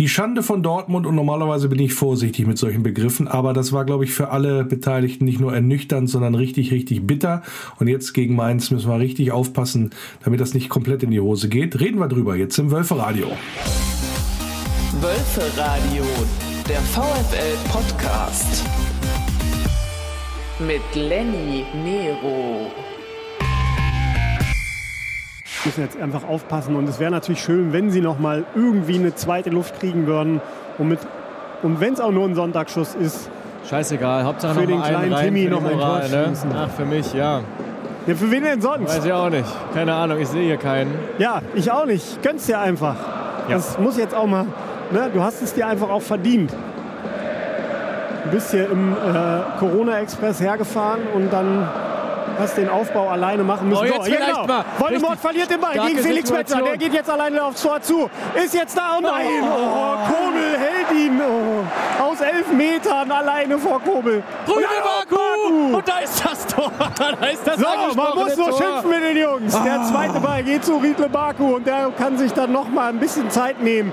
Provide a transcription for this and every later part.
Die Schande von Dortmund und normalerweise bin ich vorsichtig mit solchen Begriffen, aber das war, glaube ich, für alle Beteiligten nicht nur ernüchternd, sondern richtig, richtig bitter. Und jetzt gegen Mainz müssen wir richtig aufpassen, damit das nicht komplett in die Hose geht. Reden wir drüber jetzt im Wölferadio. Wölferadio, der VfL-Podcast. Mit Lenny Nero müssen jetzt einfach aufpassen. Und es wäre natürlich schön, wenn sie noch mal irgendwie eine zweite Luft kriegen würden. Und, und wenn es auch nur ein Sonntagsschuss ist. Scheißegal, Hauptsache für den kleinen rein, Timmy noch ein Tor ne? Ach, für mich, ja. Ja, für wen denn sonst? Weiß ich auch nicht. Keine Ahnung, ich sehe hier keinen. Ja, ich auch nicht. Gönn's dir einfach. Ja. Das muss jetzt auch mal. Ne? Du hast es dir einfach auch verdient. Du bist hier im äh, Corona-Express hergefahren und dann hast den Aufbau alleine machen müssen. Oh, jetzt hier vielleicht mal. Voldemort Richtig verliert den Ball starke gegen Felix. Metzer. Der geht jetzt alleine aufs Tor zu. Ist jetzt da. Oh nein. Oh, Kobel hält ihn. Oh. Aus elf Metern alleine vor Kobel. Und dann- Baku! Und da ist das Tor. da ist das So, man muss nur Tor. schimpfen mit den Jungs. Der zweite Ball geht zu Riedle Baku und der kann sich dann noch mal ein bisschen Zeit nehmen.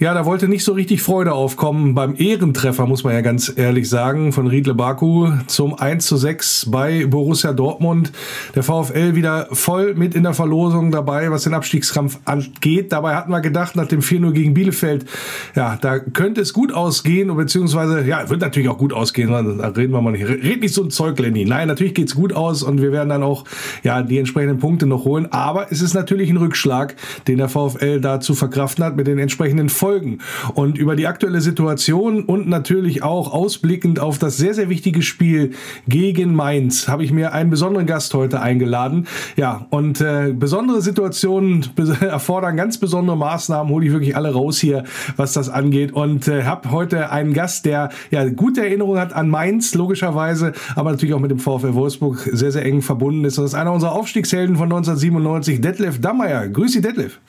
Ja, da wollte nicht so richtig Freude aufkommen beim Ehrentreffer, muss man ja ganz ehrlich sagen, von Riedle Baku zum 1 zu 6 bei Borussia Dortmund. Der VfL wieder voll mit in der Verlosung dabei, was den Abstiegskampf angeht. Dabei hatten wir gedacht, nach dem 4-0 gegen Bielefeld, ja, da könnte es gut ausgehen, beziehungsweise, ja, wird natürlich auch gut ausgehen. Da reden wir mal nicht. Red nicht so ein Zeug, Lenny. Nein, natürlich geht's gut aus und wir werden dann auch, ja, die entsprechenden Punkte noch holen. Aber es ist natürlich ein Rückschlag, den der VfL da zu verkraften hat mit den entsprechenden Folgen. Und über die aktuelle Situation und natürlich auch ausblickend auf das sehr, sehr wichtige Spiel gegen Mainz habe ich mir einen besonderen Gast heute eingeladen. Ja, und äh, besondere Situationen erfordern ganz besondere Maßnahmen, hole ich wirklich alle raus hier, was das angeht. Und äh, habe heute einen Gast, der ja gute Erinnerungen hat an Mainz, logischerweise, aber natürlich auch mit dem VfL Wolfsburg sehr, sehr eng verbunden ist. Das ist einer unserer Aufstiegshelden von 1997, Detlef Dammeier. Grüß dich, Detlef.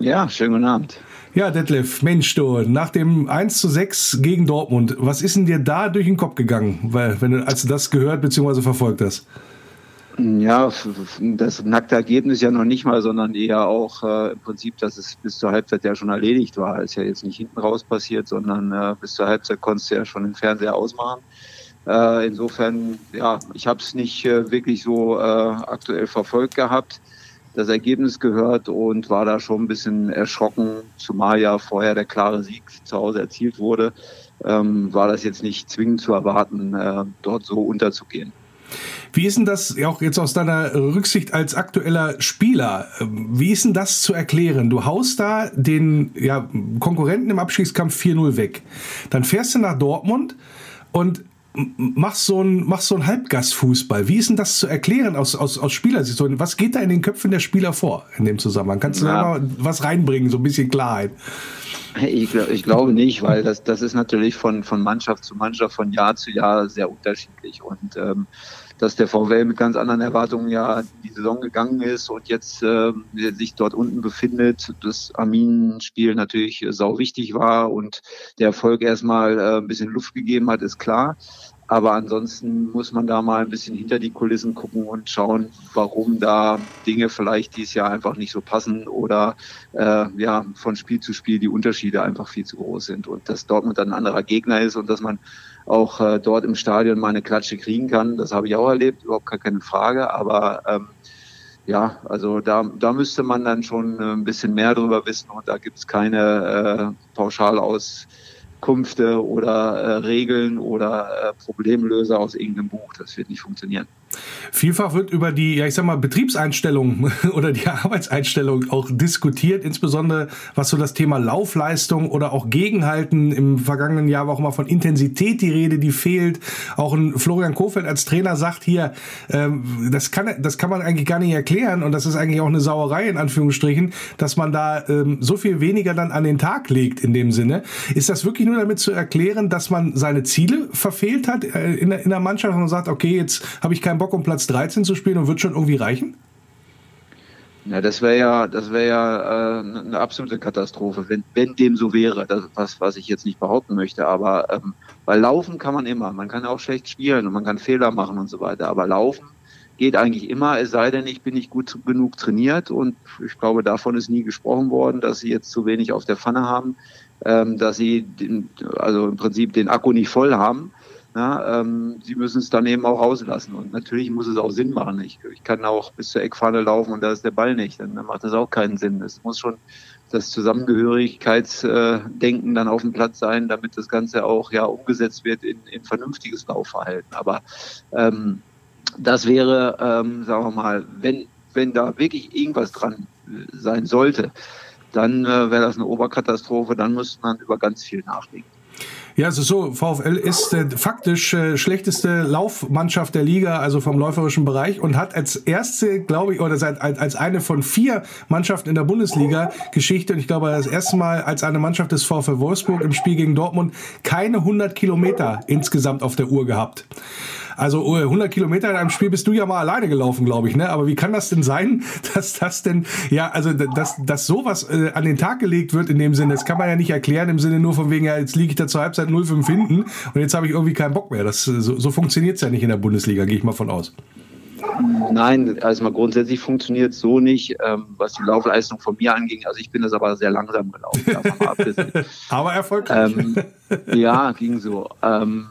Ja, schönen guten Abend. Ja, Detlef, Mensch, du, nach dem 1 zu 6 gegen Dortmund, was ist denn dir da durch den Kopf gegangen, weil, wenn du, als du das gehört bzw. verfolgt hast? Ja, das nackte Ergebnis ja noch nicht mal, sondern eher auch äh, im Prinzip, dass es bis zur Halbzeit ja schon erledigt war. Ist ja jetzt nicht hinten raus passiert, sondern äh, bis zur Halbzeit konntest du ja schon den Fernseher ausmachen. Äh, insofern, ja, ich habe es nicht äh, wirklich so äh, aktuell verfolgt gehabt, das Ergebnis gehört und war da schon ein bisschen erschrocken, zumal ja vorher der klare Sieg zu Hause erzielt wurde. Ähm, war das jetzt nicht zwingend zu erwarten, äh, dort so unterzugehen. Wie ist denn das auch jetzt aus deiner Rücksicht als aktueller Spieler? ähm, Wie ist denn das zu erklären? Du haust da den ja, Konkurrenten im Abstiegskampf 4-0 weg. Dann fährst du nach Dortmund und m- machst so einen machst so einen Halbgastfußball. Wie ist denn das zu erklären aus, aus, aus Spielersicht? Was geht da in den Köpfen der Spieler vor in dem Zusammenhang? Kannst du da Ja. mal was reinbringen, so ein bisschen Klarheit? Ich, ich glaube nicht, weil das, das ist natürlich von, von Mannschaft zu Mannschaft, von Jahr zu Jahr sehr unterschiedlich. Und ähm, dass der VW mit ganz anderen Erwartungen ja in die Saison gegangen ist und jetzt ähm, sich dort unten befindet, das Armin-Spiel natürlich äh, sau wichtig war und der Erfolg erstmal äh, ein bisschen Luft gegeben hat, ist klar. Aber ansonsten muss man da mal ein bisschen hinter die Kulissen gucken und schauen, warum da Dinge vielleicht dieses Jahr einfach nicht so passen oder äh, ja von Spiel zu Spiel die Unterschiede einfach viel zu groß sind und dass Dortmund dann ein anderer Gegner ist und dass man auch äh, dort im Stadion mal eine Klatsche kriegen kann, das habe ich auch erlebt, überhaupt gar keine Frage. Aber ähm, ja, also da, da müsste man dann schon äh, ein bisschen mehr drüber wissen und da gibt es keine äh, Pauschalauskünfte oder äh, Regeln oder äh, Problemlöser aus irgendeinem Buch. Das wird nicht funktionieren. Vielfach wird über die, ja ich sag mal, Betriebseinstellung oder die Arbeitseinstellung auch diskutiert, insbesondere was so das Thema Laufleistung oder auch Gegenhalten. Im vergangenen Jahr war auch mal von Intensität die Rede, die fehlt. Auch ein Florian Kofeld als Trainer sagt hier, ähm, das, kann, das kann man eigentlich gar nicht erklären und das ist eigentlich auch eine Sauerei in Anführungsstrichen, dass man da ähm, so viel weniger dann an den Tag legt in dem Sinne. Ist das wirklich nur damit zu erklären, dass man seine Ziele verfehlt hat äh, in, der, in der Mannschaft und sagt, okay, jetzt habe ich keinen Bock, um Platz 13 zu spielen und wird schon irgendwie reichen? Ja, das wäre ja, das wäre ja äh, eine absolute Katastrophe, wenn, wenn dem so wäre. Das, was, was ich jetzt nicht behaupten möchte. Aber ähm, weil laufen kann man immer. Man kann auch schlecht spielen und man kann Fehler machen und so weiter. Aber laufen geht eigentlich immer, es sei denn, ich bin nicht gut genug trainiert und ich glaube, davon ist nie gesprochen worden, dass sie jetzt zu wenig auf der Pfanne haben, ähm, dass sie den, also im Prinzip den Akku nicht voll haben. Ja, ähm, sie müssen es dann eben auch rauslassen. Und natürlich muss es auch Sinn machen. Ich, ich kann auch bis zur Eckfahne laufen und da ist der Ball nicht. Dann, dann macht das auch keinen Sinn. Es muss schon das Zusammengehörigkeitsdenken dann auf dem Platz sein, damit das Ganze auch ja umgesetzt wird in, in vernünftiges Laufverhalten. Aber ähm, das wäre, ähm, sagen wir mal, wenn, wenn da wirklich irgendwas dran sein sollte, dann äh, wäre das eine Oberkatastrophe, dann müsste man über ganz viel nachdenken. Ja, es ist so, VfL ist äh, faktisch äh, schlechteste Laufmannschaft der Liga, also vom läuferischen Bereich und hat als erste, glaube ich, oder seit, als eine von vier Mannschaften in der Bundesliga Geschichte und ich glaube das erste Mal als eine Mannschaft des VfL Wolfsburg im Spiel gegen Dortmund keine 100 Kilometer insgesamt auf der Uhr gehabt. Also 100 Kilometer in einem Spiel bist du ja mal alleine gelaufen, glaube ich. Ne? Aber wie kann das denn sein, dass das denn, ja, also dass, dass sowas äh, an den Tag gelegt wird in dem Sinne, das kann man ja nicht erklären im Sinne nur von wegen, ja, jetzt liege ich da zur Halbzeit 0,5 hinten und jetzt habe ich irgendwie keinen Bock mehr. Das, so, so funktioniert es ja nicht in der Bundesliga, gehe ich mal von aus. Nein, also mal grundsätzlich funktioniert es so nicht, ähm, was die Laufleistung von mir anging. Also ich bin das aber sehr langsam gelaufen. aber erfolgreich. Ähm, ja, ging so. Ähm,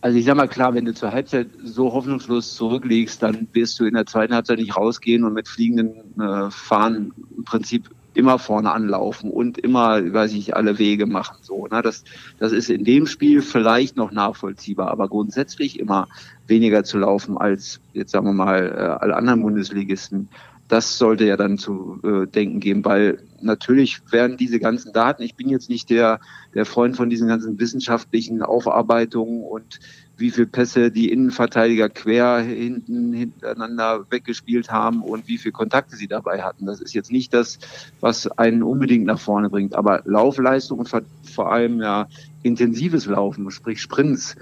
also ich sag mal klar, wenn du zur Halbzeit so hoffnungslos zurückliegst, dann wirst du in der zweiten Halbzeit nicht rausgehen und mit fliegenden äh, Fahnen im Prinzip immer vorne anlaufen und immer, weiß ich, alle Wege machen. So, ne? das, das ist in dem Spiel vielleicht noch nachvollziehbar, aber grundsätzlich immer weniger zu laufen als jetzt sagen wir mal äh, alle anderen Bundesligisten. Das sollte ja dann zu äh, denken geben, weil natürlich werden diese ganzen Daten, ich bin jetzt nicht der, der Freund von diesen ganzen wissenschaftlichen Aufarbeitungen und wie viele Pässe die Innenverteidiger quer hinten hintereinander weggespielt haben und wie viele Kontakte sie dabei hatten. Das ist jetzt nicht das, was einen unbedingt nach vorne bringt. Aber Laufleistung und vor allem ja intensives Laufen, sprich Sprints,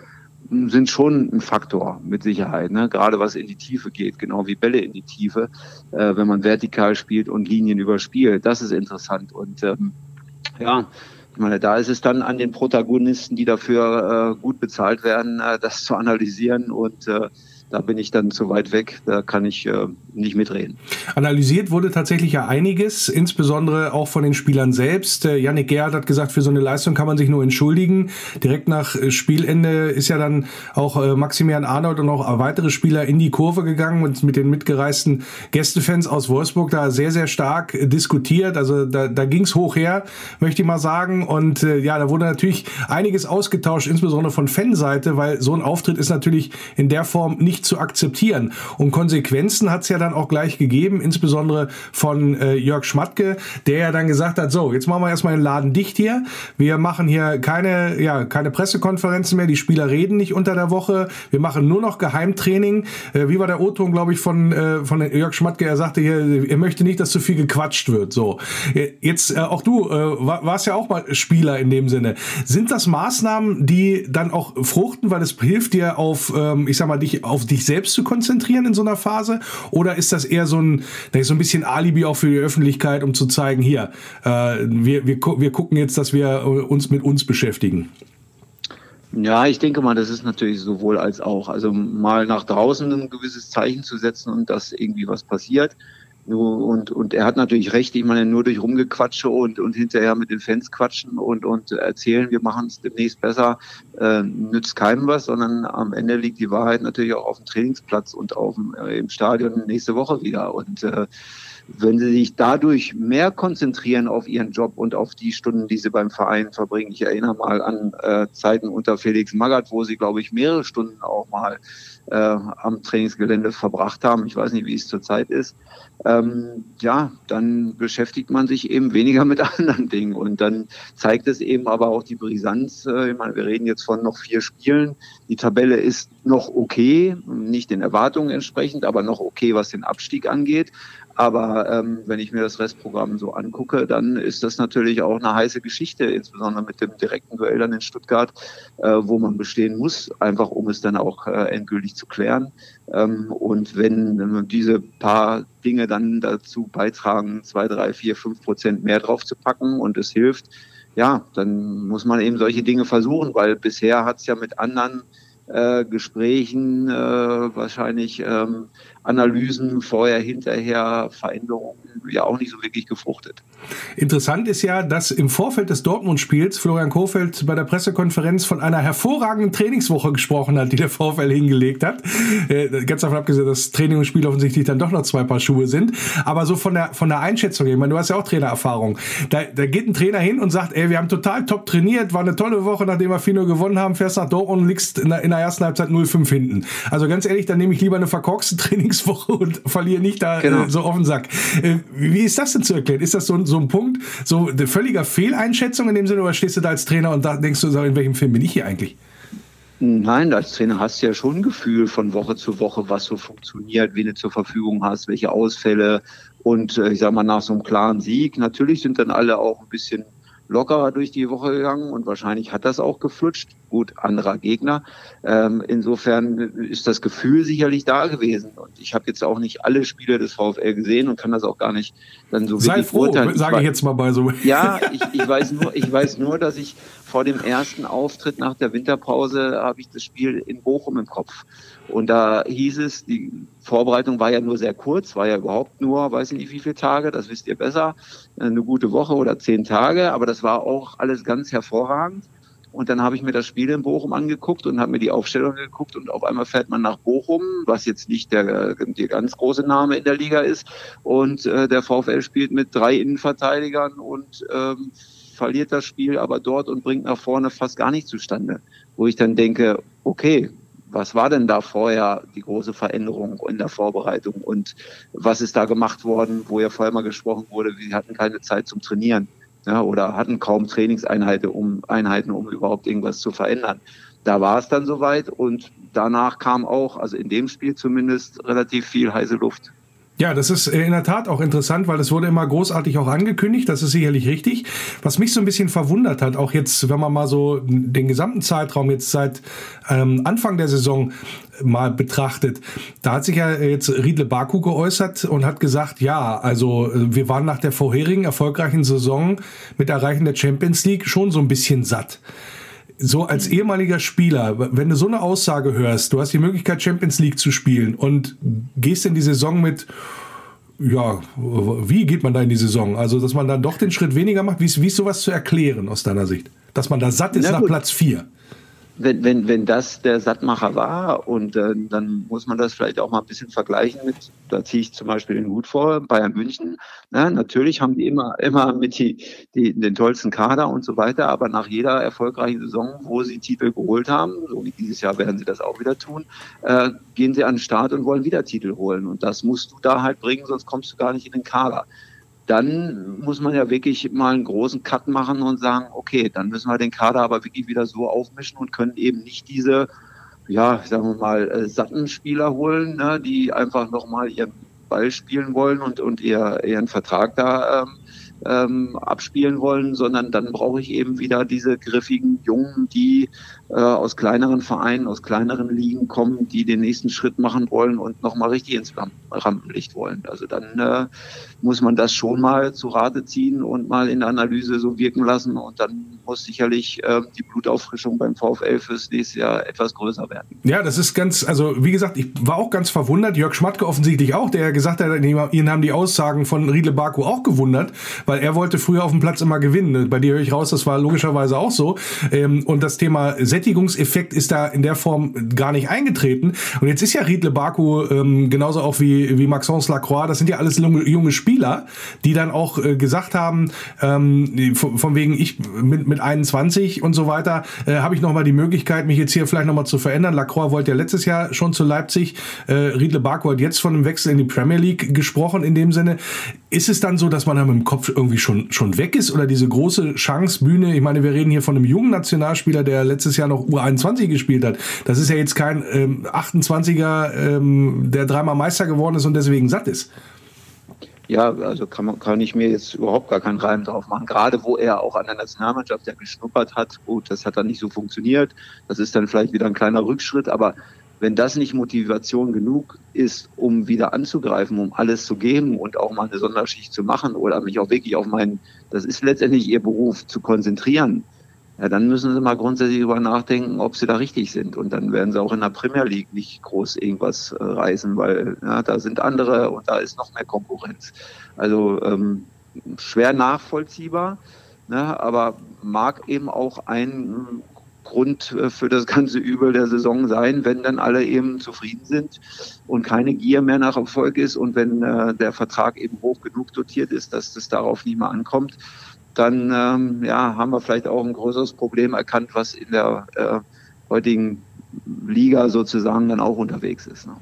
sind schon ein Faktor mit Sicherheit, ne? gerade was in die Tiefe geht, genau wie Bälle in die Tiefe, äh, wenn man vertikal spielt und Linien überspielt. Das ist interessant und ähm, ja, ich meine, da ist es dann an den Protagonisten, die dafür äh, gut bezahlt werden, äh, das zu analysieren und äh, da bin ich dann zu weit weg, da kann ich äh, nicht mitreden. Analysiert wurde tatsächlich ja einiges, insbesondere auch von den Spielern selbst. Äh, Yannick Gerhardt hat gesagt, für so eine Leistung kann man sich nur entschuldigen. Direkt nach äh, Spielende ist ja dann auch äh, Maximilian Arnold und auch weitere Spieler in die Kurve gegangen und mit den mitgereisten Gästefans aus Wolfsburg da sehr, sehr stark äh, diskutiert. Also da, da ging es hoch her, möchte ich mal sagen. Und äh, ja, da wurde natürlich einiges ausgetauscht, insbesondere von Fanseite, weil so ein Auftritt ist natürlich in der Form nicht nicht zu akzeptieren. Und Konsequenzen hat es ja dann auch gleich gegeben, insbesondere von äh, Jörg Schmatke, der ja dann gesagt hat, so, jetzt machen wir erstmal den Laden dicht hier. Wir machen hier keine, ja, keine Pressekonferenzen mehr, die Spieler reden nicht unter der Woche. Wir machen nur noch Geheimtraining. Äh, wie war der O-Ton, glaube ich, von, äh, von Jörg Schmatke? Er sagte hier, er möchte nicht, dass zu viel gequatscht wird. So, äh, jetzt äh, auch du äh, war, warst ja auch mal Spieler in dem Sinne. Sind das Maßnahmen, die dann auch fruchten, weil es hilft dir auf, ähm, ich sag mal, dich auf dich selbst zu konzentrieren in so einer Phase? Oder ist das eher so ein, so ein bisschen Alibi auch für die Öffentlichkeit, um zu zeigen, hier, äh, wir, wir, wir gucken jetzt, dass wir äh, uns mit uns beschäftigen? Ja, ich denke mal, das ist natürlich sowohl als auch. Also mal nach draußen ein gewisses Zeichen zu setzen und dass irgendwie was passiert. Und, und er hat natürlich recht, ich meine, nur durch Rumgequatsche und, und hinterher mit den Fans quatschen und, und erzählen, wir machen es demnächst besser, äh, nützt keinem was, sondern am Ende liegt die Wahrheit natürlich auch auf dem Trainingsplatz und auf dem, äh, im Stadion nächste Woche wieder. Und äh, wenn sie sich dadurch mehr konzentrieren auf ihren Job und auf die Stunden, die sie beim Verein verbringen. Ich erinnere mal an äh, Zeiten unter Felix Magath, wo sie, glaube ich, mehrere Stunden auch mal äh, am Trainingsgelände verbracht haben. Ich weiß nicht, wie es zurzeit ist. Ähm, ja, dann beschäftigt man sich eben weniger mit anderen Dingen und dann zeigt es eben aber auch die Brisanz. Äh, ich meine, wir reden jetzt von noch vier Spielen. Die Tabelle ist noch okay, nicht den Erwartungen entsprechend, aber noch okay, was den Abstieg angeht. Aber ähm, wenn ich mir das Restprogramm so angucke, dann ist das natürlich auch eine heiße Geschichte, insbesondere mit dem direkten Duell dann in Stuttgart, äh, wo man bestehen muss, einfach um es dann auch äh, endgültig zu klären. Ähm, und wenn, wenn diese paar Dinge dann dazu beitragen, zwei, drei, vier, fünf Prozent mehr drauf zu packen und es hilft, ja, dann muss man eben solche Dinge versuchen, weil bisher hat es ja mit anderen äh, Gesprächen äh, wahrscheinlich ähm, Analysen vorher, hinterher, Veränderungen ja auch nicht so wirklich gefruchtet. Interessant ist ja, dass im Vorfeld des Dortmund-Spiels Florian Kohfeldt bei der Pressekonferenz von einer hervorragenden Trainingswoche gesprochen hat, die der VfL hingelegt hat. Äh, ganz davon abgesehen, dass Training und Spiel offensichtlich dann doch noch zwei Paar Schuhe sind. Aber so von der, von der Einschätzung, ich meine, du hast ja auch Trainererfahrung. Da, da geht ein Trainer hin und sagt, ey, wir haben total top trainiert, war eine tolle Woche, nachdem wir 4 gewonnen haben, fährst nach Dortmund und liegst in der, in der ersten Halbzeit 0-5 hinten. Also ganz ehrlich, dann nehme ich lieber eine verkorkste Trainingswoche und verliere nicht da genau. äh, so auf den Sack. Äh, wie ist das denn zu erklären? Ist das so, so ein Punkt, so eine völliger Fehleinschätzung in dem Sinne, oder stehst du da als Trainer und da denkst du, in welchem Film bin ich hier eigentlich? Nein, als Trainer hast du ja schon ein Gefühl von Woche zu Woche, was so funktioniert, wen du zur Verfügung hast, welche Ausfälle. Und äh, ich sag mal, nach so einem klaren Sieg, natürlich sind dann alle auch ein bisschen lockerer durch die Woche gegangen und wahrscheinlich hat das auch geflutscht. Gut, anderer Gegner. Ähm, insofern ist das Gefühl sicherlich da gewesen. Und ich habe jetzt auch nicht alle Spiele des VfL gesehen und kann das auch gar nicht dann so Sei wirklich froh, sage ich jetzt mal bei so. Ja, ich, ich weiß nur, ich weiß nur, dass ich vor dem ersten Auftritt nach der Winterpause habe ich das Spiel in Bochum im Kopf. Und da hieß es, die Vorbereitung war ja nur sehr kurz, war ja überhaupt nur, weiß ich nicht wie viele Tage, das wisst ihr besser, eine gute Woche oder zehn Tage, aber das war auch alles ganz hervorragend. Und dann habe ich mir das Spiel in Bochum angeguckt und habe mir die Aufstellung geguckt und auf einmal fährt man nach Bochum, was jetzt nicht der, der ganz große Name in der Liga ist. Und äh, der VfL spielt mit drei Innenverteidigern und ähm, verliert das Spiel aber dort und bringt nach vorne fast gar nicht zustande. Wo ich dann denke, okay, was war denn da vorher die große Veränderung in der Vorbereitung und was ist da gemacht worden, wo ja vorher mal gesprochen wurde, wir hatten keine Zeit zum Trainieren ja, oder hatten kaum Trainingseinheiten, um, Einheiten, um überhaupt irgendwas zu verändern. Da war es dann soweit und danach kam auch, also in dem Spiel zumindest, relativ viel heiße Luft. Ja, das ist in der Tat auch interessant, weil es wurde immer großartig auch angekündigt. Das ist sicherlich richtig. Was mich so ein bisschen verwundert hat, auch jetzt, wenn man mal so den gesamten Zeitraum jetzt seit ähm, Anfang der Saison mal betrachtet, da hat sich ja jetzt Riedle Baku geäußert und hat gesagt, ja, also äh, wir waren nach der vorherigen erfolgreichen Saison mit Erreichen der Champions League schon so ein bisschen satt so als ehemaliger Spieler, wenn du so eine Aussage hörst, du hast die Möglichkeit Champions League zu spielen und gehst in die Saison mit ja, wie geht man da in die Saison? Also, dass man dann doch den Schritt weniger macht, wie ist, wie ist sowas zu erklären aus deiner Sicht? Dass man da satt ist nach Platz 4? Wenn, wenn, wenn das der Sattmacher war und äh, dann muss man das vielleicht auch mal ein bisschen vergleichen mit, da ziehe ich zum Beispiel den Hut vor, Bayern München. Na, natürlich haben die immer, immer mit die, die, den tollsten Kader und so weiter, aber nach jeder erfolgreichen Saison, wo sie Titel geholt haben, so wie dieses Jahr werden sie das auch wieder tun, äh, gehen sie an den Start und wollen wieder Titel holen. Und das musst du da halt bringen, sonst kommst du gar nicht in den Kader dann muss man ja wirklich mal einen großen Cut machen und sagen, okay, dann müssen wir den Kader aber wirklich wieder so aufmischen und können eben nicht diese, ja, sagen wir mal, äh, satten Spieler holen, ne, die einfach nochmal ihren Ball spielen wollen und, und ihr, ihren Vertrag da ähm, ähm, abspielen wollen, sondern dann brauche ich eben wieder diese griffigen Jungen, die aus kleineren Vereinen, aus kleineren Ligen kommen, die den nächsten Schritt machen wollen und nochmal richtig ins Rampenlicht wollen. Also dann äh, muss man das schon mal zu Rate ziehen und mal in der Analyse so wirken lassen und dann muss sicherlich äh, die Blutauffrischung beim VfL fürs nächste Jahr etwas größer werden. Ja, das ist ganz, also wie gesagt, ich war auch ganz verwundert, Jörg Schmatke offensichtlich auch, der gesagt hat, ihn haben die Aussagen von Riedle Baku auch gewundert, weil er wollte früher auf dem Platz immer gewinnen. Bei dir höre ich raus, das war logischerweise auch so. Ähm, und das Thema Sättigungseffekt ist da in der Form gar nicht eingetreten. Und jetzt ist ja Riedle Baku ähm, genauso auch wie, wie Maxence Lacroix, das sind ja alles junge, Spieler, die dann auch äh, gesagt haben, ähm, von, von, wegen ich mit, mit 21 und so weiter, äh, habe ich nochmal die Möglichkeit, mich jetzt hier vielleicht nochmal zu verändern. Lacroix wollte ja letztes Jahr schon zu Leipzig, äh, Riedle Baku hat jetzt von einem Wechsel in die Premier League gesprochen in dem Sinne. Ist es dann so, dass man dann mit dem Kopf irgendwie schon, schon weg ist oder diese große Chance, Bühne, ich meine, wir reden hier von einem jungen Nationalspieler, der letztes Jahr noch U21 gespielt hat. Das ist ja jetzt kein ähm, 28er, ähm, der dreimal Meister geworden ist und deswegen satt ist. Ja, also kann, man, kann ich mir jetzt überhaupt gar keinen Reim drauf machen. Gerade wo er auch an der Nationalmannschaft ja geschnuppert hat, gut, das hat dann nicht so funktioniert. Das ist dann vielleicht wieder ein kleiner Rückschritt, aber wenn das nicht Motivation genug ist, um wieder anzugreifen, um alles zu geben und auch mal eine Sonderschicht zu machen oder mich auch wirklich auf meinen, das ist letztendlich ihr Beruf, zu konzentrieren, ja, dann müssen sie mal grundsätzlich darüber nachdenken, ob sie da richtig sind. Und dann werden sie auch in der Premier League nicht groß irgendwas äh, reißen, weil ja, da sind andere und da ist noch mehr Konkurrenz. Also ähm, schwer nachvollziehbar, ne, aber mag eben auch ein Grund äh, für das ganze Übel der Saison sein, wenn dann alle eben zufrieden sind und keine Gier mehr nach Erfolg ist und wenn äh, der Vertrag eben hoch genug dotiert ist, dass das darauf nicht mehr ankommt dann ähm, ja, haben wir vielleicht auch ein größeres Problem erkannt, was in der äh, heutigen Liga sozusagen dann auch unterwegs ist. Ne?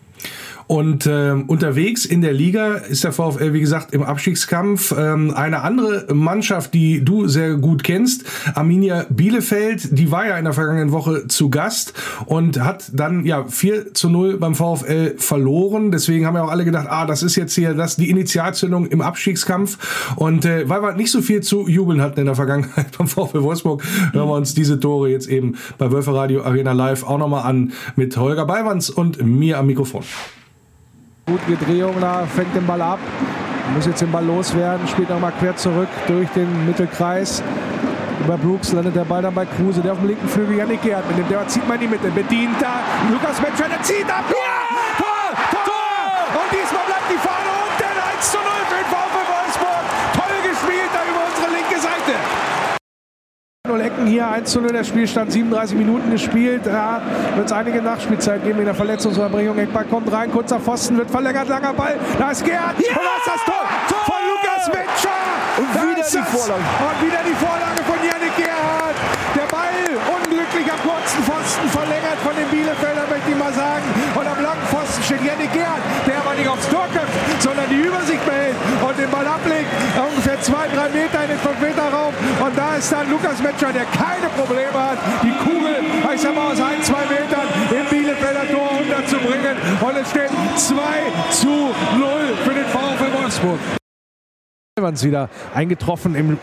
Und äh, unterwegs in der Liga ist der VfL, wie gesagt, im Abstiegskampf. Ähm, eine andere Mannschaft, die du sehr gut kennst, Arminia Bielefeld, die war ja in der vergangenen Woche zu Gast und hat dann ja 4 zu 0 beim VfL verloren. Deswegen haben wir auch alle gedacht, ah, das ist jetzt hier das, die Initialzündung im Abstiegskampf. Und äh, weil wir nicht so viel zu jubeln hatten in der Vergangenheit beim VfL Wolfsburg, hören wir uns diese Tore jetzt eben bei Wölfe Radio Arena Live auch nochmal an mit Holger Ballwanz und mir am Mikrofon. Gute Drehung da, fängt den Ball ab. Muss jetzt den Ball loswerden, spielt nochmal quer zurück durch den Mittelkreis. Über Brooks landet der Ball dann bei Kruse, der auf dem linken Flügel Janik Gerd. Mit dem der zieht man die Mitte, bedient da. Lukas der zieht ab. Tor! Tor! Tor! Tor! Und diesmal bleibt die Fahne unten. 1 zu 0 für den VfL Wolfsburg. Toll gespielt da über unsere linke Seite. 0 Ecken hier, 1 zu 0 der Spielstand, 37 Minuten gespielt. Ja, wird es einige Nachspielzeit geben in der Verletzungsunterbringung. Eckball kommt rein, kurzer Pfosten, wird verlängert, langer Ball. Da ist Gerhard ja! und da ist das Tor, Tor! von Lukas Metscher. Und Da wieder die. Vorlage. Und wieder die Vorlage von Yannick Gerhard. Der Ball unglücklich am kurzen Pfosten verlängert von den Bielefeldern, möchte ich mal sagen. Und am langen Pfosten steht Yannick Gerhard, der nicht aufs Tor köpft, sondern die Übersicht behält und den Ball ablegt. Ungefähr zwei, drei Meter in den 5-Meter-Raum. Und da ist dann Lukas Metscher, der keine Probleme hat, die Kugel, ich sag mal, aus ein, zwei Metern im Bielefelder Tor unterzubringen. Und es steht 2 zu 0 für den VfL Wolfsburg. Evans wieder eingetroffen im,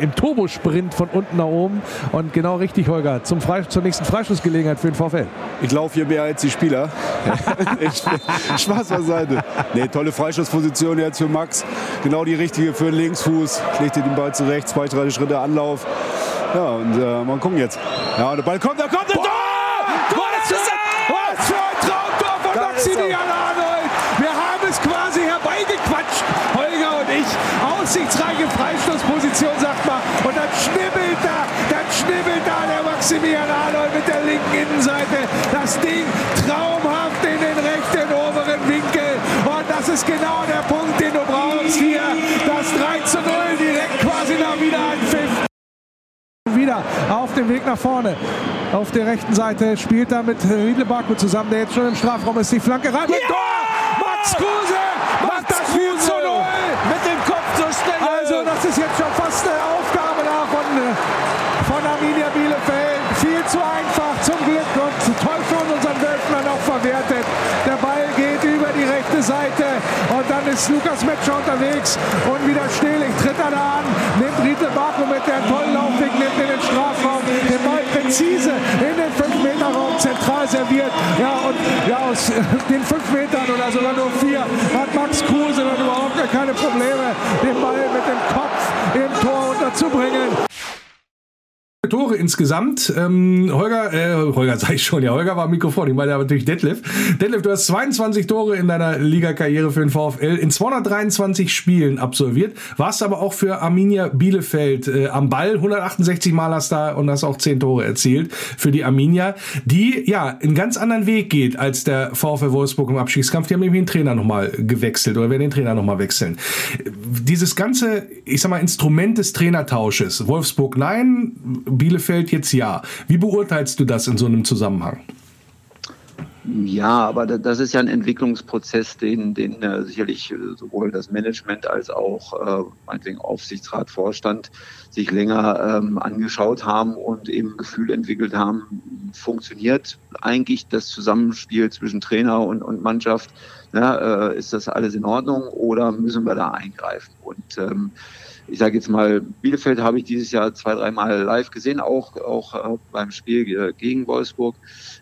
im Turbosprint von unten nach oben. Und genau richtig, Holger, zum zur nächsten Freischussgelegenheit für den VfL. Ich laufe hier mehr als die Spieler. Spaß beiseite. Nee, tolle Freischussposition jetzt für Max. Genau die richtige für den Linksfuß. Legt den Ball zurecht, zwei, drei Schritte Anlauf. Ja, und äh, mal gucken jetzt. Ja, und der Ball kommt, da kommt der Tor! Tor für, was für ein Traumtor von. Maximilian Arnold! Wir haben es quasi herbeigequatscht, Holger und ich. Aussichtsreiche Freistoßposition, sagt man. Und dann schnibbelt da, dann schnibbelt da der Maximilian Arnold mit der linken Innenseite. Das Ding traumhaft in den rechten oberen Winkel. Und das ist genau der Punkt, den du brauchst hier. Das 3 zu 0 direkt quasi nach Wiederanpfiff wieder auf dem Weg nach vorne. Auf der rechten Seite spielt er mit Riedle Baku zusammen, der jetzt schon im Strafraum ist. Die Flanke rein. mit Tor! Max Kruse macht das 4 zu 0. Mit dem Kopf so schnell. Also das ist jetzt schon fast eine Aufgabe da von, äh, von Arminia Bielefeld. Viel zu einfach zum Glück und toll von unseren Wölfen dann auch verwertet. Der Ball geht über die rechte Seite und dann ist Lukas Metscher unterwegs und wieder Stehlich tritt er da an, nimmt Riedle Baku mit der tollen Laufweg, nimmt in den Strafraum, den Ball präzise in den 5-Meter-Raum zentral serviert. Ja, und ja, aus den 5 Metern oder sogar nur 4 hat Max Kruse dann überhaupt keine Probleme, den Ball mit dem Kopf im Tor unterzubringen. Tore insgesamt. Ähm, Holger, äh, Holger sag ich schon, ja, Holger war am Mikrofon, ich meine aber natürlich Detlef. Detlef, du hast 22 Tore in deiner Ligakarriere für den VfL in 223 Spielen absolviert, warst aber auch für Arminia Bielefeld äh, am Ball, 168 Mal hast da und hast auch 10 Tore erzielt für die Arminia, die ja einen ganz anderen Weg geht als der VfL Wolfsburg im Abstiegskampf. Die haben nämlich den Trainer nochmal gewechselt oder werden den Trainer nochmal wechseln. Dieses ganze, ich sag mal, Instrument des Trainertausches, Wolfsburg nein, Bielefeld jetzt ja. Wie beurteilst du das in so einem Zusammenhang? Ja, aber da- das ist ja ein Entwicklungsprozess, den, den äh, sicherlich äh, sowohl das Management als auch äh, meinetwegen Aufsichtsrat, Vorstand sich länger ähm, angeschaut haben und eben Gefühl entwickelt haben, funktioniert eigentlich das Zusammenspiel zwischen Trainer und, und Mannschaft? Ja, äh, ist das alles in Ordnung oder müssen wir da eingreifen? Und ähm, ich sage jetzt mal, Bielefeld habe ich dieses Jahr zwei, dreimal live gesehen, auch, auch äh, beim Spiel äh, gegen Wolfsburg.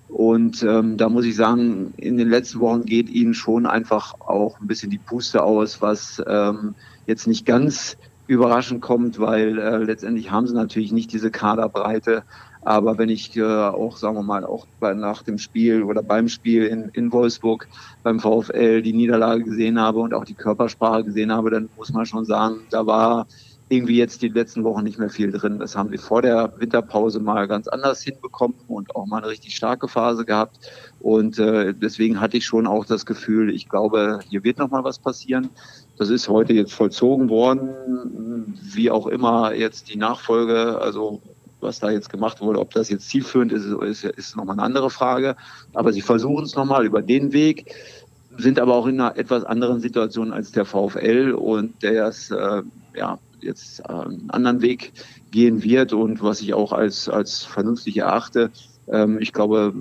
Und ähm, da muss ich sagen, in den letzten Wochen geht ihnen schon einfach auch ein bisschen die Puste aus, was ähm, jetzt nicht ganz überraschend kommt, weil äh, letztendlich haben sie natürlich nicht diese Kaderbreite. Aber wenn ich äh, auch, sagen wir mal, auch bei, nach dem Spiel oder beim Spiel in, in Wolfsburg beim VfL die Niederlage gesehen habe und auch die Körpersprache gesehen habe, dann muss man schon sagen, da war irgendwie jetzt die letzten Wochen nicht mehr viel drin. Das haben wir vor der Winterpause mal ganz anders hinbekommen und auch mal eine richtig starke Phase gehabt. Und äh, deswegen hatte ich schon auch das Gefühl, ich glaube, hier wird noch mal was passieren. Das ist heute jetzt vollzogen worden, wie auch immer jetzt die Nachfolge, also was da jetzt gemacht wurde, ob das jetzt zielführend ist, ist, ist nochmal eine andere Frage. Aber sie versuchen es nochmal über den Weg, sind aber auch in einer etwas anderen Situation als der VfL und der es äh, ja, jetzt einen anderen Weg gehen wird und was ich auch als, als vernünftig erachte. Ähm, ich glaube,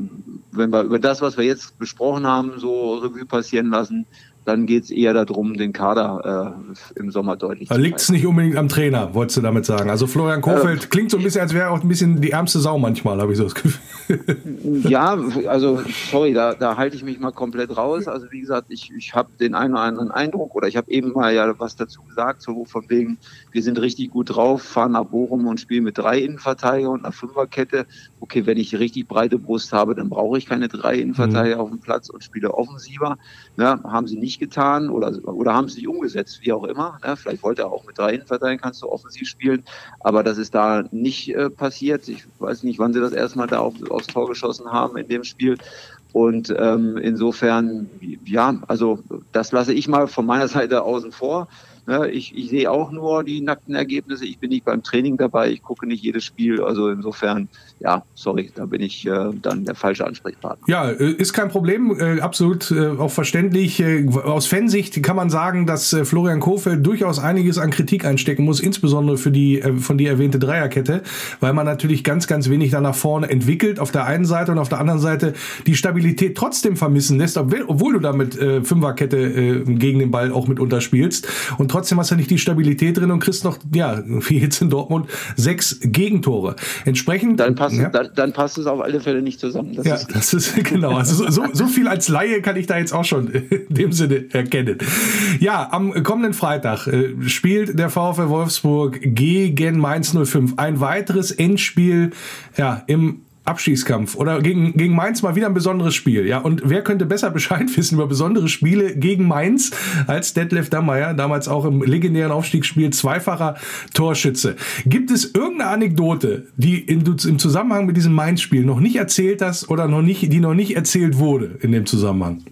wenn wir über das, was wir jetzt besprochen haben, so Revue passieren lassen, dann geht es eher darum, den Kader äh, im Sommer deutlich da zu Liegt es nicht unbedingt am Trainer, wolltest du damit sagen? Also Florian Kofeld äh, klingt so ein bisschen, als wäre auch ein bisschen die ärmste Sau manchmal, habe ich so das Gefühl. ja, also sorry, da, da halte ich mich mal komplett raus. Also wie gesagt, ich, ich habe den einen oder anderen Eindruck oder ich habe eben mal ja was dazu gesagt, so von wegen, wir sind richtig gut drauf, fahren nach Bochum und spielen mit drei Innenverteidiger und einer Fünferkette. Okay, wenn ich richtig breite Brust habe, dann brauche ich keine drei Innenverteidiger mhm. auf dem Platz und spiele offensiver. Ja, haben sie nicht nicht getan oder, oder haben es nicht umgesetzt, wie auch immer. Ne? Vielleicht wollte er auch mit drei Innenverteidigern, kannst du offensiv spielen, aber das ist da nicht äh, passiert. Ich weiß nicht, wann sie das erstmal da auf, aufs Tor geschossen haben in dem Spiel. Und ähm, insofern, ja, also das lasse ich mal von meiner Seite außen vor. Ne, ich, ich sehe auch nur die nackten Ergebnisse. Ich bin nicht beim Training dabei. Ich gucke nicht jedes Spiel. Also insofern, ja, sorry, da bin ich äh, dann der falsche Ansprechpartner. Ja, äh, ist kein Problem. Äh, absolut äh, auch verständlich. Äh, aus Fansicht kann man sagen, dass äh, Florian Kofeld durchaus einiges an Kritik einstecken muss, insbesondere für die von dir erwähnte Dreierkette, weil man natürlich ganz, ganz wenig da nach vorne entwickelt auf der einen Seite und auf der anderen Seite die Stabilität trotzdem vermissen lässt, obwohl du damit Fünferkette gegen den Ball auch mit unterspielst. Und trotzdem hast du nicht die Stabilität drin und kriegst noch, ja, wie jetzt in Dortmund, sechs Gegentore. Entsprechend. Dann passt, ja. dann, dann, passt es auf alle Fälle nicht zusammen. Das ja, ist das ist genau. Also so, so viel als Laie kann ich da jetzt auch schon in dem Sinne erkennen. Ja, am kommenden Freitag äh, spielt der VfL Wolfsburg gegen Mainz 05. Ein weiteres Endspiel ja, im Abschießkampf oder gegen, gegen Mainz mal wieder ein besonderes Spiel. Ja, und wer könnte besser Bescheid wissen über besondere Spiele gegen Mainz als Detlef Dammeier, damals auch im legendären Aufstiegsspiel zweifacher Torschütze. Gibt es irgendeine Anekdote, die in, im Zusammenhang mit diesem Mainz-Spiel noch nicht erzählt hast oder noch nicht, die noch nicht erzählt wurde in dem Zusammenhang?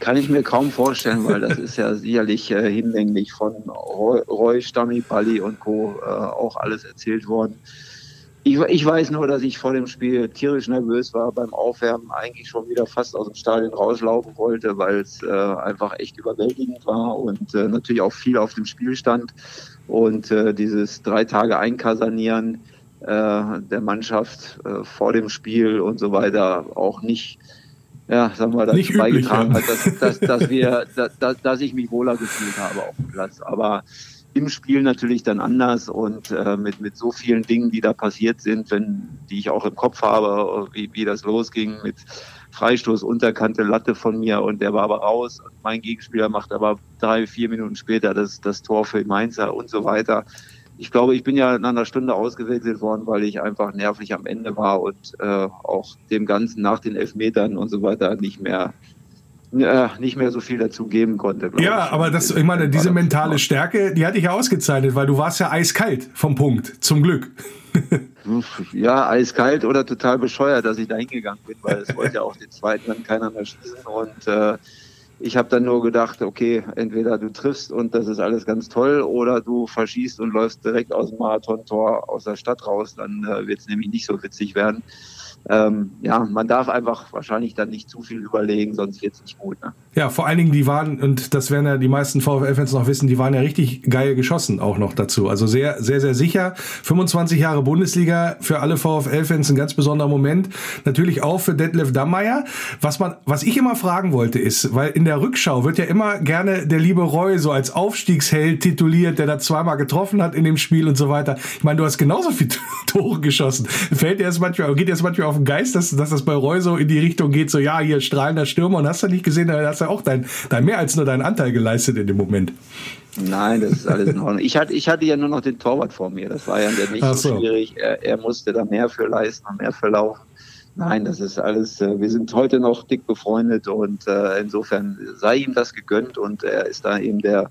Kann ich mir kaum vorstellen, weil das ist ja sicherlich äh, hinlänglich von Roy, Roy Stammi, Balli und Co. Äh, auch alles erzählt worden. Ich, ich, weiß nur, dass ich vor dem Spiel tierisch nervös war, beim Aufwärmen eigentlich schon wieder fast aus dem Stadion rauslaufen wollte, weil es äh, einfach echt überwältigend war und äh, natürlich auch viel auf dem Spiel stand. Und äh, dieses drei Tage Einkasanieren äh, der Mannschaft äh, vor dem Spiel und so weiter auch nicht, ja, sagen wir, dazu beigetragen hat, dass, dass, dass, wir, dass, dass ich mich wohler gefühlt habe auf dem Platz. Aber im Spiel natürlich dann anders und äh, mit, mit so vielen Dingen, die da passiert sind, wenn, die ich auch im Kopf habe, wie, wie das losging mit Freistoß, unterkante Latte von mir und der war aber raus und mein Gegenspieler macht aber drei, vier Minuten später das, das Tor für Mainzer und so weiter. Ich glaube, ich bin ja nach einer Stunde ausgewechselt worden, weil ich einfach nervlich am Ende war und äh, auch dem Ganzen nach den Elfmetern und so weiter nicht mehr äh, nicht mehr so viel dazu geben konnte. Ja, ich. aber das, ich meine, diese mentale Stärke, die hatte ich ja ausgezeichnet, weil du warst ja eiskalt vom Punkt, zum Glück. ja, eiskalt oder total bescheuert, dass ich da hingegangen bin, weil es wollte ja auch den zweiten dann keiner mehr schießen und äh, ich habe dann nur gedacht, okay, entweder du triffst und das ist alles ganz toll oder du verschießt und läufst direkt aus dem Marathontor aus der Stadt raus, dann äh, wird es nämlich nicht so witzig werden ähm, ja, man darf einfach wahrscheinlich dann nicht zu viel überlegen, sonst wird es nicht gut. Ne? Ja, vor allen Dingen, die waren, und das werden ja die meisten VfL-Fans noch wissen, die waren ja richtig geil geschossen auch noch dazu. Also sehr, sehr, sehr sicher. 25 Jahre Bundesliga für alle VfL-Fans ein ganz besonderer Moment. Natürlich auch für Detlef Dammeier. Was man, was ich immer fragen wollte ist, weil in der Rückschau wird ja immer gerne der liebe Roy so als Aufstiegsheld tituliert, der da zweimal getroffen hat in dem Spiel und so weiter. Ich meine, du hast genauso viele Tore geschossen. Fällt dir manchmal, geht jetzt manchmal auf den Geist, dass, dass das bei Roy so in die Richtung geht, so ja, hier strahlender Stürmer und hast du nicht gesehen, da hast du auch dein, dein mehr als nur deinen Anteil geleistet in dem Moment. Nein, das ist alles in Ordnung. Ich hatte, ich hatte ja nur noch den Torwart vor mir. Das war ja nicht so. so. schwierig. Er, er, musste da mehr für leisten und mehr für laufen. Nein, das ist alles, äh, wir sind heute noch dick befreundet und äh, insofern sei ihm das gegönnt und er ist da eben der,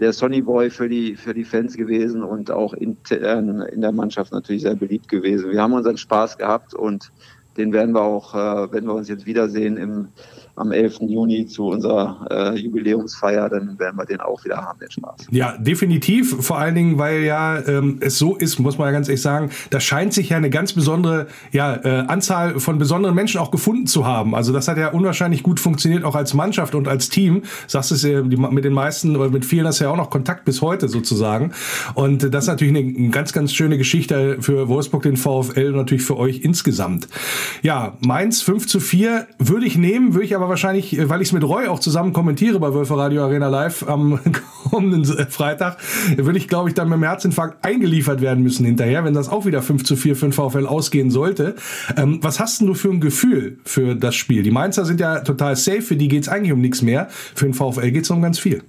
der Sonny Boy für die, für die Fans gewesen und auch intern in der Mannschaft natürlich sehr beliebt gewesen. Wir haben unseren Spaß gehabt und den werden wir auch, äh, wenn wir uns jetzt wiedersehen im am 11. Juni zu unserer äh, Jubiläumsfeier, dann werden wir den auch wieder haben, den Spaß. Ja, definitiv. Vor allen Dingen, weil ja ähm, es so ist, muss man ja ganz ehrlich sagen, da scheint sich ja eine ganz besondere ja, äh, Anzahl von besonderen Menschen auch gefunden zu haben. Also das hat ja unwahrscheinlich gut funktioniert, auch als Mannschaft und als Team. Sagst es ja, mit den meisten oder mit vielen hast du ja auch noch Kontakt bis heute sozusagen. Und das ist natürlich eine, eine ganz, ganz schöne Geschichte für Wolfsburg, den VfL und natürlich für euch insgesamt. Ja, Mainz 5 zu 4 würde ich nehmen, würde ich aber aber wahrscheinlich, äh, weil ich es mit Roy auch zusammen kommentiere bei Wölfe Radio Arena Live am kommenden Freitag, würde ich, glaube ich, dann mit dem Herzinfarkt eingeliefert werden müssen hinterher, wenn das auch wieder 5 zu 4 für den VfL ausgehen sollte. Ähm, was hast denn du für ein Gefühl für das Spiel? Die Mainzer sind ja total safe, für die geht es eigentlich um nichts mehr. Für den VfL geht es um ganz viel.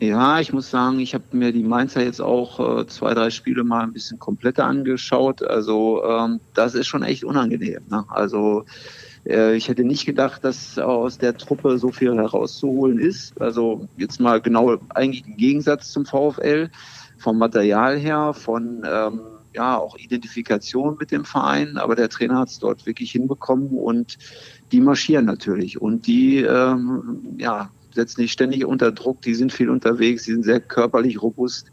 Ja, ich muss sagen, ich habe mir die Mainzer jetzt auch äh, zwei, drei Spiele mal ein bisschen kompletter angeschaut. Also ähm, das ist schon echt unangenehm. Ne? Also äh, ich hätte nicht gedacht, dass aus der Truppe so viel herauszuholen ist. Also jetzt mal genau eigentlich im Gegensatz zum VfL vom Material her, von ähm, ja auch Identifikation mit dem Verein. Aber der Trainer hat es dort wirklich hinbekommen und die marschieren natürlich und die ähm, ja setzen dich ständig unter Druck. Die sind viel unterwegs, die sind sehr körperlich robust.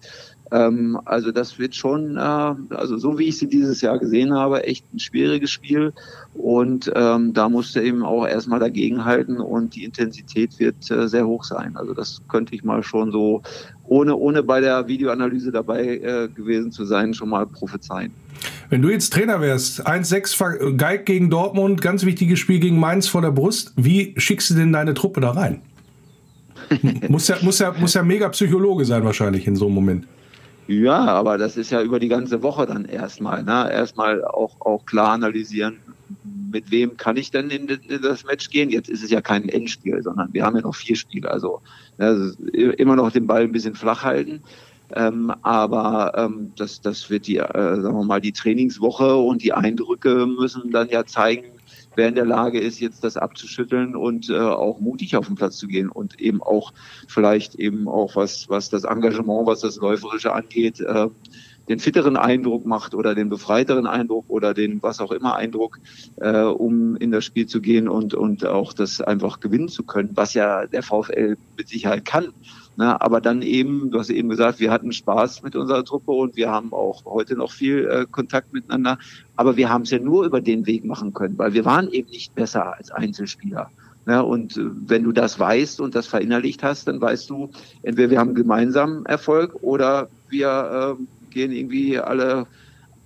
Ähm, also das wird schon, äh, also so wie ich sie dieses Jahr gesehen habe, echt ein schwieriges Spiel. Und ähm, da musste eben auch erstmal dagegenhalten und die Intensität wird äh, sehr hoch sein. Also das könnte ich mal schon so, ohne, ohne bei der Videoanalyse dabei äh, gewesen zu sein, schon mal prophezeien. Wenn du jetzt Trainer wärst, 1-6 Geig gegen Dortmund, ganz wichtiges Spiel gegen Mainz vor der Brust, wie schickst du denn deine Truppe da rein? muss, ja, muss, ja, muss ja mega Psychologe sein wahrscheinlich in so einem Moment. Ja, aber das ist ja über die ganze Woche dann erstmal. Ne? Erstmal auch, auch klar analysieren, mit wem kann ich denn in, in, das Match gehen. Jetzt ist es ja kein Endspiel, sondern wir haben ja noch vier Spiele. Also, also immer noch den Ball ein bisschen flach halten. Ähm, aber ähm, das, das wird die, äh, sagen wir mal, die Trainingswoche und die Eindrücke müssen dann ja zeigen, wer in der Lage ist, jetzt das abzuschütteln und äh, auch mutig auf den Platz zu gehen und eben auch vielleicht eben auch was, was das Engagement, was das Läuferische angeht, äh, den fitteren Eindruck macht oder den befreiteren Eindruck oder den was auch immer Eindruck, äh, um in das Spiel zu gehen und, und auch das einfach gewinnen zu können, was ja der VfL mit Sicherheit kann. Na, aber dann eben, du hast eben gesagt, wir hatten Spaß mit unserer Truppe und wir haben auch heute noch viel äh, Kontakt miteinander. Aber wir haben es ja nur über den Weg machen können, weil wir waren eben nicht besser als Einzelspieler. Ja, und äh, wenn du das weißt und das verinnerlicht hast, dann weißt du, entweder wir haben gemeinsam Erfolg oder wir äh, gehen irgendwie alle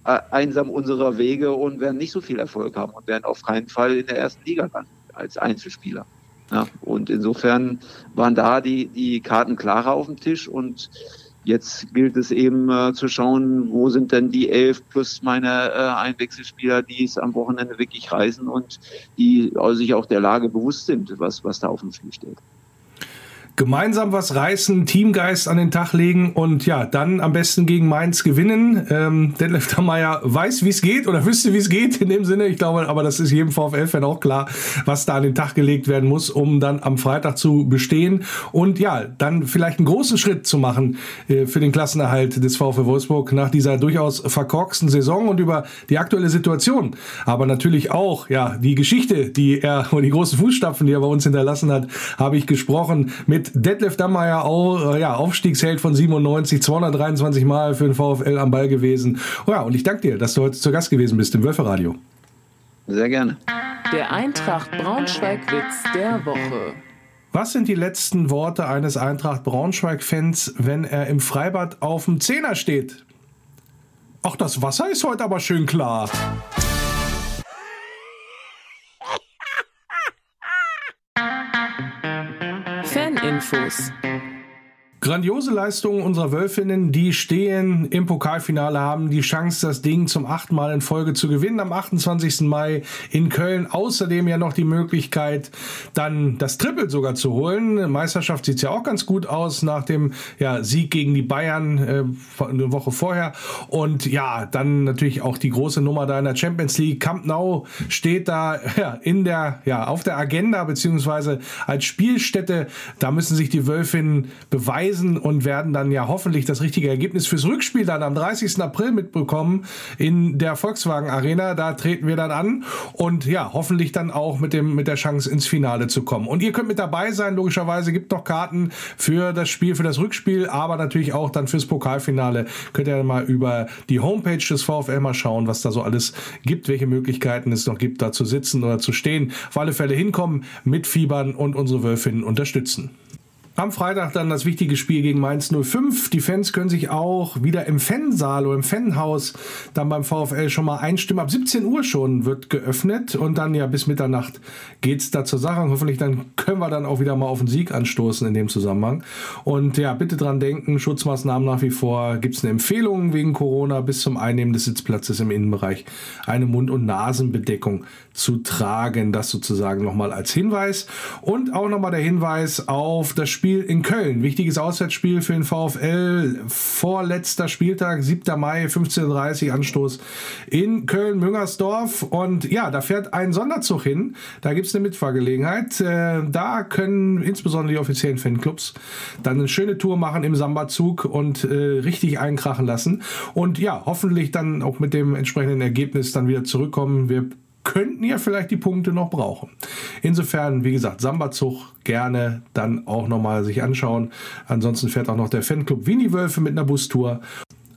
äh, einsam unserer Wege und werden nicht so viel Erfolg haben und werden auf keinen Fall in der ersten Liga landen als Einzelspieler. Ja, und insofern waren da die, die Karten klarer auf dem Tisch und jetzt gilt es eben äh, zu schauen, wo sind denn die elf plus meine äh, Einwechselspieler, die es am Wochenende wirklich reißen und die sich auch der Lage bewusst sind, was, was da auf dem Spiel steht gemeinsam was reißen, Teamgeist an den Tag legen und ja, dann am besten gegen Mainz gewinnen. Ähm, Detlef Dammeier weiß, wie es geht oder wüsste, wie es geht in dem Sinne. Ich glaube, aber das ist jedem VfL-Fan auch klar, was da an den Tag gelegt werden muss, um dann am Freitag zu bestehen und ja, dann vielleicht einen großen Schritt zu machen äh, für den Klassenerhalt des VfL Wolfsburg nach dieser durchaus verkorksten Saison und über die aktuelle Situation. Aber natürlich auch, ja, die Geschichte, die er und die großen Fußstapfen, die er bei uns hinterlassen hat, habe ich gesprochen mit Detlef Dammeier, auch, äh, ja, Aufstiegsheld von 97, 223 Mal für den VfL am Ball gewesen. Oh ja, und ich danke dir, dass du heute zu Gast gewesen bist im Wölferadio. Sehr gerne. Der Eintracht Braunschweig-Witz der Woche. Was sind die letzten Worte eines Eintracht Braunschweig-Fans, wenn er im Freibad auf dem Zehner steht? Ach, das Wasser ist heute aber schön klar. Infos. Grandiose Leistungen unserer Wölfinnen, die stehen im Pokalfinale, haben die Chance, das Ding zum achten Mal in Folge zu gewinnen am 28. Mai in Köln. Außerdem ja noch die Möglichkeit, dann das Triple sogar zu holen. Meisterschaft sieht ja auch ganz gut aus nach dem ja, Sieg gegen die Bayern äh, eine Woche vorher. Und ja, dann natürlich auch die große Nummer da in der Champions League. Camp Nou steht da ja, in der, ja, auf der Agenda beziehungsweise als Spielstätte. Da müssen sich die Wölfinnen beweisen reisen und werden dann ja hoffentlich das richtige Ergebnis fürs Rückspiel dann am 30. April mitbekommen in der Volkswagen Arena. Da treten wir dann an und ja, hoffentlich dann auch mit dem, mit der Chance ins Finale zu kommen. Und ihr könnt mit dabei sein. Logischerweise gibt noch Karten für das Spiel, für das Rückspiel, aber natürlich auch dann fürs Pokalfinale. Könnt ihr mal über die Homepage des VfL mal schauen, was da so alles gibt, welche Möglichkeiten es noch gibt, da zu sitzen oder zu stehen. Auf alle Fälle hinkommen, mitfiebern und unsere Wölfinnen unterstützen. Am Freitag dann das wichtige Spiel gegen Mainz 05. Die Fans können sich auch wieder im Fansaal oder im Fanhaus dann beim VfL schon mal einstimmen. Ab 17 Uhr schon wird geöffnet und dann ja bis Mitternacht geht's da zur Sache. Und hoffentlich dann können wir dann auch wieder mal auf den Sieg anstoßen in dem Zusammenhang. Und ja, bitte dran denken, Schutzmaßnahmen nach wie vor. Gibt's eine Empfehlung wegen Corona bis zum Einnehmen des Sitzplatzes im Innenbereich eine Mund- und Nasenbedeckung zu tragen. Das sozusagen nochmal als Hinweis. Und auch nochmal der Hinweis auf das Spiel Spiel in Köln. Wichtiges Auswärtsspiel für den VfL. Vorletzter Spieltag, 7. Mai, 15.30 Uhr Anstoß in Köln-Müngersdorf. Und ja, da fährt ein Sonderzug hin. Da gibt es eine Mitfahrgelegenheit. Äh, da können insbesondere die offiziellen Fanclubs dann eine schöne Tour machen im Samba-Zug und äh, richtig einkrachen lassen. Und ja, hoffentlich dann auch mit dem entsprechenden Ergebnis dann wieder zurückkommen. Wir könnten ja vielleicht die Punkte noch brauchen. Insofern, wie gesagt, Samba-Zug gerne dann auch nochmal sich anschauen. Ansonsten fährt auch noch der Fanclub Winnie Wölfe mit einer Bustour.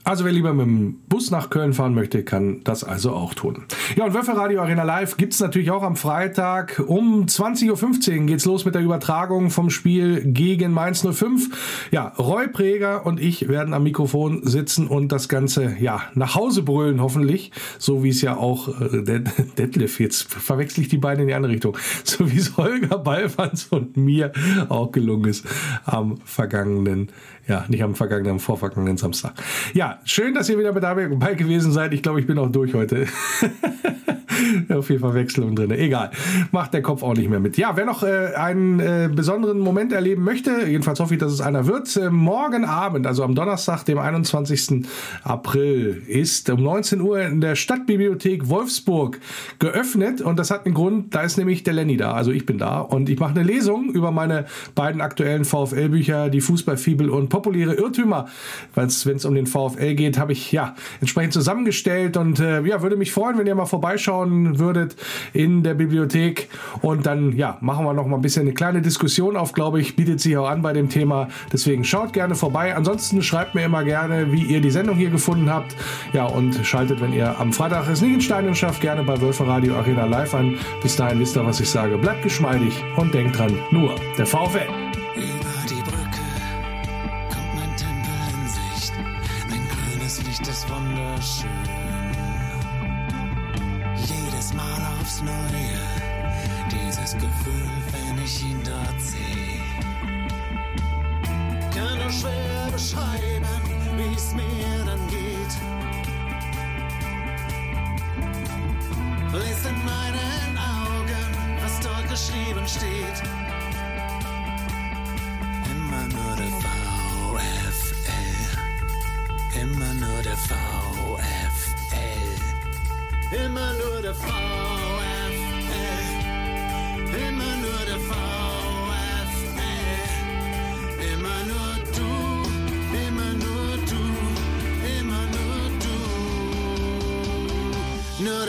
Also wer lieber mit dem Bus nach Köln fahren möchte, kann das also auch tun. Ja, und Wölfe Radio Arena Live gibt es natürlich auch am Freitag. Um 20.15 Uhr geht es los mit der Übertragung vom Spiel gegen Mainz 05. Ja, Roy Preger und ich werden am Mikrofon sitzen und das Ganze ja nach Hause brüllen, hoffentlich. So wie es ja auch äh, Detlef, jetzt verwechsel ich die beiden in die andere Richtung, so wie es Holger Ballfanz und mir auch gelungen ist am vergangenen ja, nicht am vergangenen, am vorvergangenen Samstag. Ja, schön, dass ihr wieder mit dabei gewesen seid. Ich glaube, ich bin auch durch heute. Auf jeden Fall Wechselung drin. Egal. Macht der Kopf auch nicht mehr mit. Ja, wer noch äh, einen äh, besonderen Moment erleben möchte, jedenfalls hoffe ich, dass es einer wird, äh, morgen Abend, also am Donnerstag, dem 21. April, ist um 19 Uhr in der Stadtbibliothek Wolfsburg geöffnet. Und das hat einen Grund, da ist nämlich der Lenny da. Also ich bin da. Und ich mache eine Lesung über meine beiden aktuellen VfL-Bücher, die Fußballfibel und populäre Irrtümer. Wenn es um den VfL geht, habe ich ja entsprechend zusammengestellt und äh, ja, würde mich freuen, wenn ihr mal vorbeischauen würdet in der Bibliothek und dann ja, machen wir noch mal ein bisschen eine kleine Diskussion auf, glaube ich, bietet sich auch an bei dem Thema. Deswegen schaut gerne vorbei. Ansonsten schreibt mir immer gerne, wie ihr die Sendung hier gefunden habt. Ja, und schaltet, wenn ihr am Freitag es nicht in Stein schafft, gerne bei Wölfe Radio Arena live an. Bis dahin wisst ihr, was ich sage. Bleibt geschmeidig und denkt dran, nur der VfL. Menschen. Jedes Mal aufs Neue, dieses Gefühl, wenn ich ihn dort sehe.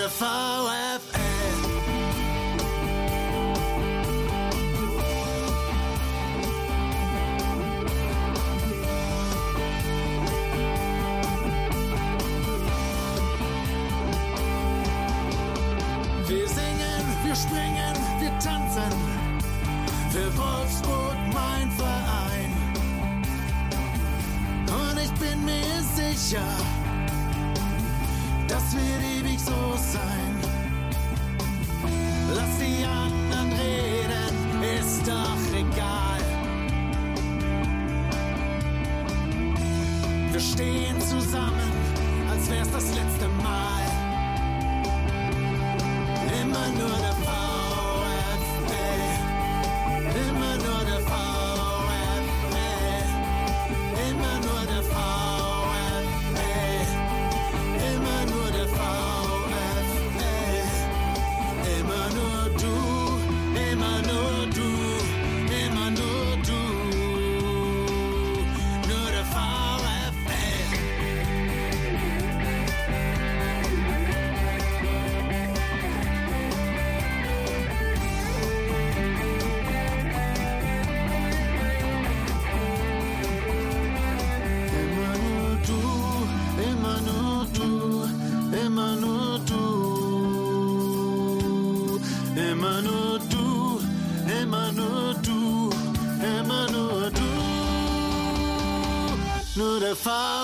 der VfL. Wir singen, wir springen, wir tanzen. Für Wolfsburg mein Verein. Und ich bin mir sicher wird ewig so sein. Immer